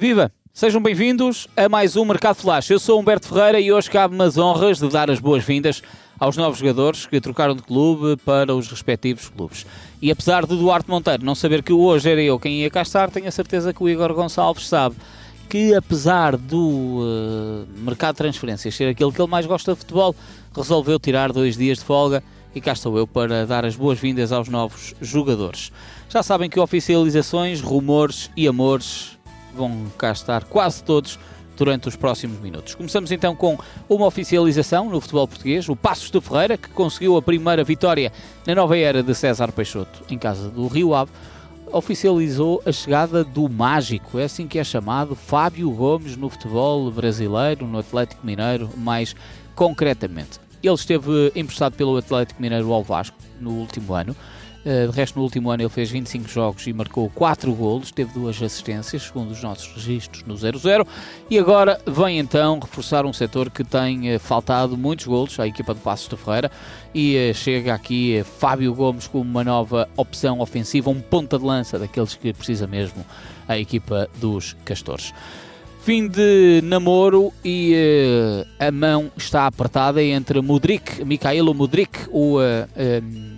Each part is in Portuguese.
Viva! Sejam bem-vindos a mais um Mercado Flash. Eu sou Humberto Ferreira e hoje cabe-me as honras de dar as boas-vindas aos novos jogadores que trocaram de clube para os respectivos clubes. E apesar de Duarte Monteiro não saber que hoje era eu quem ia cá estar, tenho a certeza que o Igor Gonçalves sabe que apesar do uh, mercado de transferências ser aquele que ele mais gosta de futebol, resolveu tirar dois dias de folga e cá estou eu para dar as boas-vindas aos novos jogadores. Já sabem que oficializações, rumores e amores vão cá estar quase todos durante os próximos minutos. Começamos então com uma oficialização no futebol português, o Passos de Ferreira, que conseguiu a primeira vitória na nova era de César Peixoto em casa do Rio Ave, oficializou a chegada do mágico, é assim que é chamado, Fábio Gomes no futebol brasileiro, no Atlético Mineiro, mais concretamente. Ele esteve emprestado pelo Atlético Mineiro ao Vasco no último ano, de resto, no último ano ele fez 25 jogos e marcou 4 golos, teve duas assistências, segundo os nossos registros, no 0-0. E agora vem então reforçar um setor que tem eh, faltado muitos golos à equipa do Passos de Ferreira. E eh, chega aqui Fábio Gomes com uma nova opção ofensiva, um ponta de lança daqueles que precisa mesmo a equipa dos Castores fim de namoro e uh, a mão está apertada entre Mudrik, Mikhailo Mudrik, o uh, jogador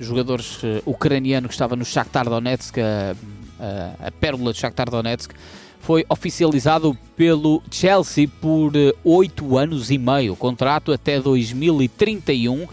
uh, ucraniano que estava no Shakhtar Donetsk, a, a, pérola de Shakhtar Donetsk, foi oficializado pelo Chelsea por 8 uh, anos e meio, contrato até 2031 eh,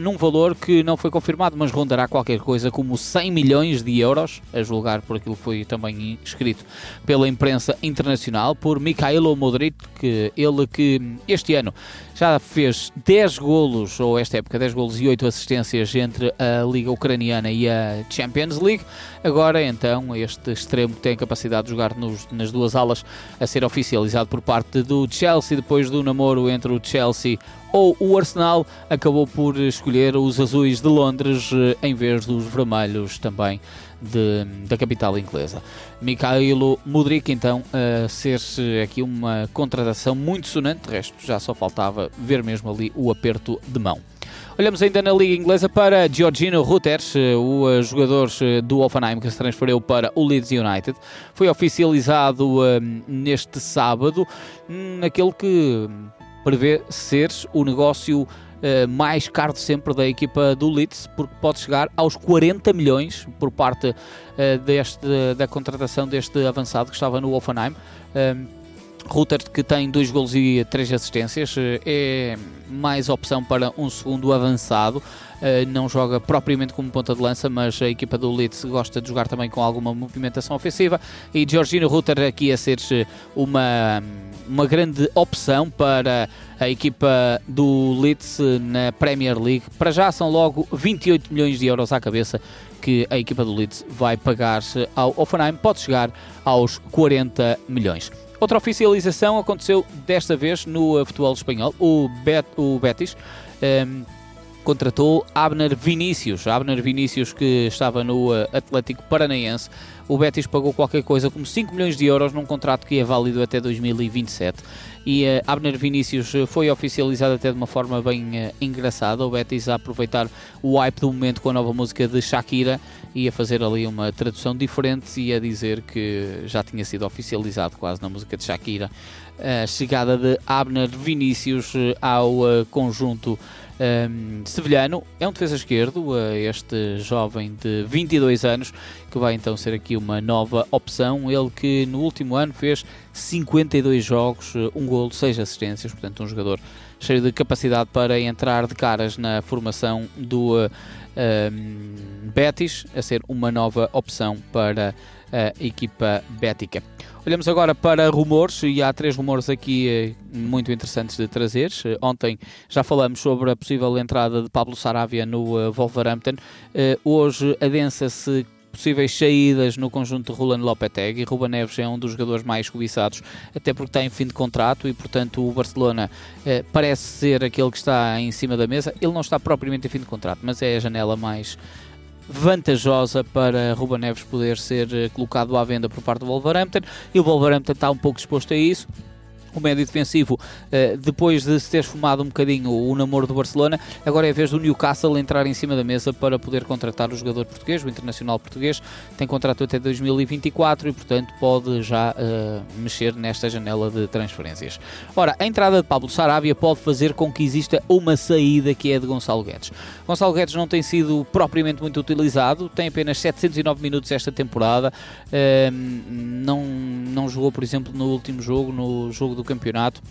num valor que não foi confirmado, mas rondará qualquer coisa como 100 milhões de euros, a julgar por aquilo que foi também escrito pela imprensa internacional, por Mikhailo Modric, que ele que este ano já fez 10 golos, ou esta época 10 golos e 8 assistências entre a Liga Ucraniana e a Champions League. Agora então este extremo que tem a capacidade de jogar nos, nas duas alas a ser oficializado por parte do Chelsea, depois do namoro entre o Chelsea ou o Arsenal acabou por escolher os azuis de Londres eh, em vez dos vermelhos também de, da capital inglesa. Mikhailo Mudrik, então, a ser-se aqui uma contratação muito sonante, de resto já só faltava ver mesmo ali o aperto de mão. Olhamos ainda na Liga Inglesa para Georgino Reuters, eh, o eh, jogador do Offenheim que se transferiu para o Leeds United. Foi oficializado neste sábado, naquele que prevê ser o negócio uh, mais caro de sempre da equipa do Leeds, porque pode chegar aos 40 milhões por parte uh, deste, da contratação deste avançado que estava no Offenheim. Uh, Rutter, que tem dois gols e três assistências, é mais opção para um segundo avançado. Não joga propriamente como ponta de lança, mas a equipa do Leeds gosta de jogar também com alguma movimentação ofensiva. E Georgino Rutter aqui a ser uma uma grande opção para a equipa do Leeds na Premier League. Para já são logo 28 milhões de euros à cabeça que a equipa do Leeds vai pagar ao Offenheim, pode chegar aos 40 milhões. Outra oficialização aconteceu desta vez no futebol espanhol, o, Bet, o Betis. Um, ehm, contratou Abner Vinícius. Abner Vinícius que estava no Atlético Paranaense o Betis pagou qualquer coisa como 5 milhões de euros num contrato que é válido até 2027 e uh, Abner Vinícius foi oficializado até de uma forma bem uh, engraçada. O Betis a aproveitar o hype do momento com a nova música de Shakira e a fazer ali uma tradução diferente e a dizer que já tinha sido oficializado quase na música de Shakira a chegada de Abner Vinícius eh, ao uh, conjunto um, sevilhano. É um defesa esquerdo, uh, este jovem de 22 anos, que vai então ser aqui uma nova opção. Ele que no último ano fez 52 jogos, uh, um gol, 6 assistências, portanto um jogador cheio de capacidade para entrar de caras na formação do uh, um, Betis, a ser uma nova opção para a equipa bética. Olhamos agora para rumores, e há três rumores aqui eh, muito interessantes de trazer. Eh, ontem já falamos sobre a possível entrada de Pablo Sarabia no Wolverhampton. Hoje adensa-se possíveis saídas no conjunto de Roland Lopetegui. E Ruba Neves é um dos jogadores mais cobiçados, até porque está em fim de contrato e, portanto, o Barcelona eh, parece ser aquele que está em cima da mesa. Ele não está propriamente em fim de contrato, mas é a janela mais vantajosa para Ruba Neves poder ser eh, colocado à venda por parte do Wolverhampton e o Wolverhampton está um pouco disposto a isso. O médio defensivo, uh, depois de se ter esfumado um bocadinho o namoro do Barcelona, agora é a vez do Newcastle entrar em cima da mesa para poder contratar o jogador português, o internacional português, tem contrato até 2024 e, portanto, pode já uh, mexer nesta janela de transferências. Ora, a entrada de Pablo Sarabia pode fazer com que exista uma saída que é de Gonçalo Guedes. Gonçalo Guedes não tem sido propriamente muito utilizado, tem apenas 709 minutos esta temporada, uh, não, não jogou, por exemplo, no último jogo, no jogo do campeonato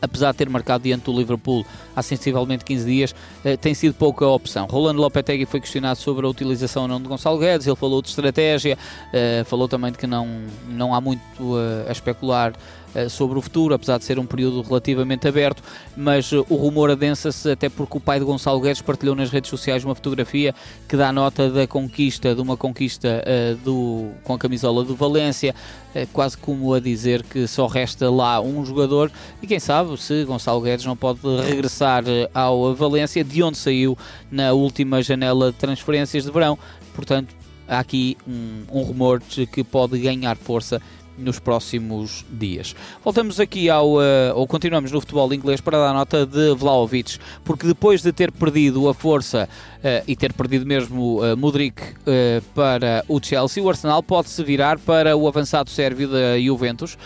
apesar de ter marcado diante do Liverpool há sensivelmente 15 dias, eh, tem sido pouca opção. Rolando Lopetegui foi questionado sobre a utilização ou não de Gonçalo Guedes, ele falou de estratégia, eh, falou também de que não, não há muito eh, a especular eh, sobre o futuro, apesar de ser um período relativamente aberto, mas eh, o rumor adensa-se até porque o pai de Gonçalo Guedes partilhou nas redes sociais uma fotografia que dá nota da conquista, de uma conquista uh, do, com a camisola do Valência, uh, quase como a dizer que só resta lá um jogador e quem sabe se Gonçalo Guedes não pode regressar ao Valência, de onde saiu na última janela de transferências de verão. Portanto, há aqui um, um rumor que pode ganhar força nos próximos dias. Voltamos aqui ao, uh, ou continuamos no futebol inglês para dar nota de Vlaovic, porque depois de ter perdido a força uh, e ter perdido mesmo uh, Mudrik uh, para o Chelsea, o Arsenal pode-se virar para o avançado sérvio da Juventus,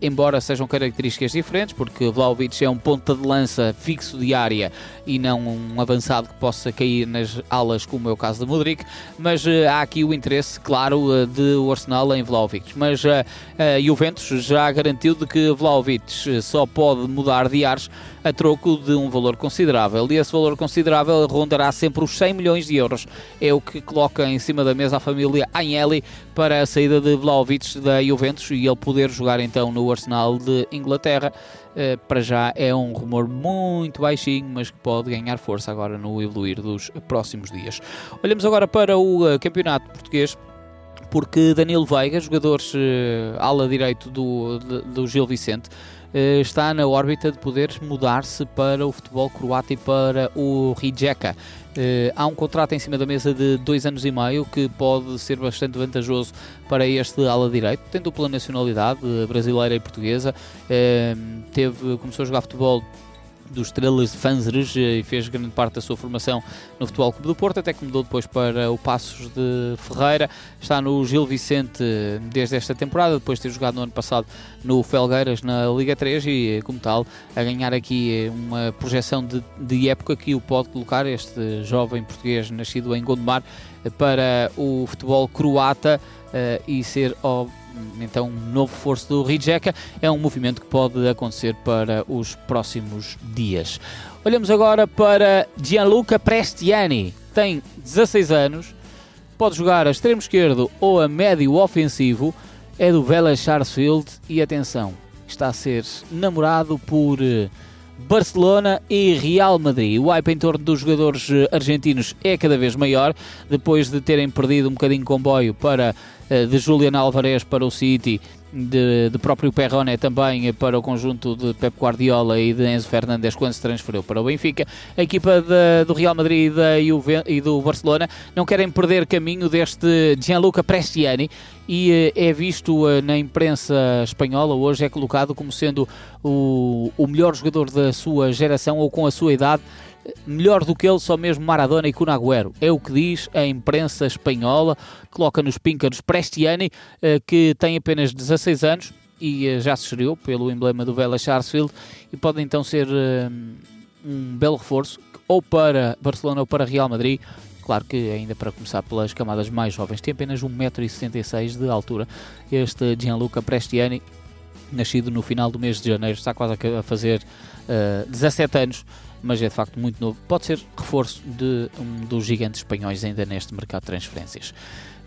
embora sejam características diferentes, porque Vlaovic é um ponta de lança fixo de área e não um avançado que possa cair nas alas, como é o caso de Mudrik, mas há aqui o interesse, claro, de o Arsenal em Vlaovic. Mas a Juventus já garantiu de que Vlaovic só pode mudar de ares a troco de um valor considerável. E esse valor considerável rondará sempre os 100 milhões de euros. É o que coloca em cima da mesa a família Agnelli para a saída de Vlaovic da Juventus e ele poder jogar então no Arsenal de Inglaterra. Uh, para já é um rumor muito baixinho, mas que pode ganhar força agora no evoluir dos próximos dias. Olhamos agora para o campeonato português porque Danilo Veiga, jogador uh, ala direito do, do Gil Vicente, uh, está na órbita de poder mudar-se para o futebol croata e para o Rijeka. Uh, há um contrato em cima da mesa de dois anos e meio que pode ser bastante vantajoso para este ala direito. Tem dupla nacionalidade, brasileira e portuguesa. Teve, começou a jogar futebol dos Estrelas de Fanzeres e fez grande parte da sua formação no Futebol Clube do Porto, até que mudou depois para o Passos de Ferreira. Está no Gil Vicente desde esta temporada, depois de ter jogado no ano passado no Felgueiras na Liga 3 e, como tal, a ganhar aqui uma projeção de, de época que o pode colocar este jovem português nascido em Gondomar para o futebol croata uh, e ser, oh, então um novo reforço do Rijeka é um movimento que pode acontecer para os próximos dias. Olhamos agora para Gianluca Prestiani, tem 16 anos, pode jogar a extremo esquerdo ou a médio ofensivo, é do Vélez Sarsfield e atenção, está a ser namorado por eh, Barcelona e Real Madrid. O hype em torno dos jogadores eh, argentinos é cada vez maior, depois de terem perdido um bocadinho de comboio para, de Julian Alvarez para o City de, de próprio Perrone também para o conjunto de Pep Guardiola e de Enzo Fernandes quando se transferiu para o Benfica. A equipa de, do Real Madrid e, e do Barcelona não querem perder caminho deste Gianluca Prestiani e eh, é visto eh, na imprensa espanhola hoje é colocado como sendo o, o melhor jogador da sua geração ou com a sua idade melhor do que ele só mesmo Maradona e Kun Agüero. É o que diz a imprensa espanhola, coloca nos píncaros Prestiani, eh, que tem apenas 16 anos e eh, já se estreou pelo emblema do Vélez Sarsfield e pode então ser eh, um belo reforço ou para Barcelona ou para Real Madrid. Claro que ainda para começar pelas camadas mais jovens, tem apenas 1,66m de altura. Este Gianluca Prestiani, nascido no final do mês de janeiro, está quase a fazer uh, 17 anos mas é de facto muito novo. Pode ser reforço de um dos gigantes espanhóis ainda neste mercado de transferências.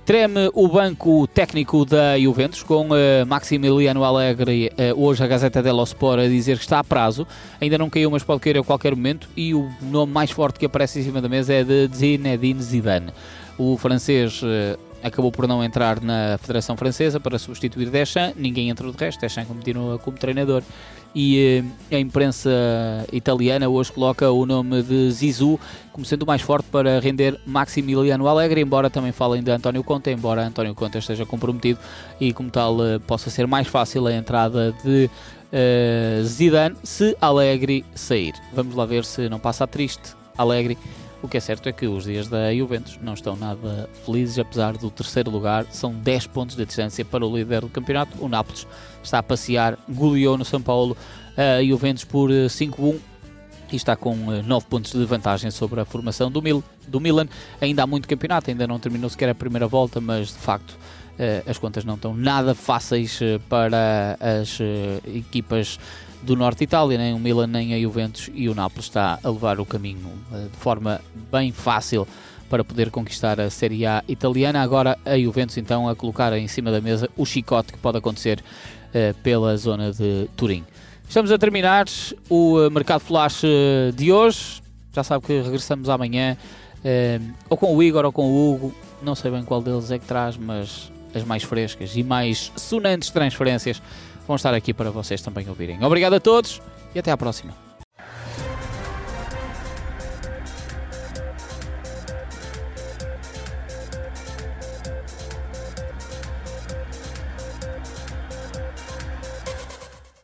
Treme o banco técnico da Juventus com uh, Maximiliano Allegri, uh, hoje a Gazeta dello Sport a dizer que está a prazo, ainda não caiu, mas pode cair a qualquer momento, e o nome mais forte que aparece em cima da mesa é de Zinedine Zidane. O francês uh, acabou por não entrar na Federação Francesa para substituir Deschamps, ninguém entrou de resto, Deschamps continua como treinador e eh, a imprensa italiana hoje coloca o nome de Zizou como sendo o mais forte para render Maximiliano Alegre, embora também falem de António Conte, embora António Conte esteja comprometido e como tal eh, possa ser mais fácil a entrada de uh, Zidane se Alegre sair. Vamos lá ver se não passa triste Alegre. O que é certo é que os dias da Juventus não estão nada felizes, apesar do terceiro lugar. São 10 pontos de distância para o líder do campeonato. O Nápoles está a passear, goleou no São Paulo a Juventus por 5-1 e está com 9 uh, pontos de vantagem sobre a formação do, Mil, do Milan. Ainda há muito campeonato, ainda não terminou sequer a primeira volta, mas de facto uh, as contas não estão nada fáceis para as equipas do Norte de Itália, nem o Milan, nem a Juventus e o Nápoles está a levar o caminho de forma bem fácil para poder conquistar a Série A italiana. Agora a Juventus então a colocar em cima da mesa o chicote que pode acontecer pela zona de Turim. Estamos a terminar o eh, Mercado Flash eh, de hoje. Já sabe que regressamos amanhã, eh, ou com o Igor ou com o Hugo. Não sei bem qual deles é que traz, mas as mais frescas e mais sonantes transferências vão estar aqui para vocês também ouvirem. Obrigado a todos e até à próxima.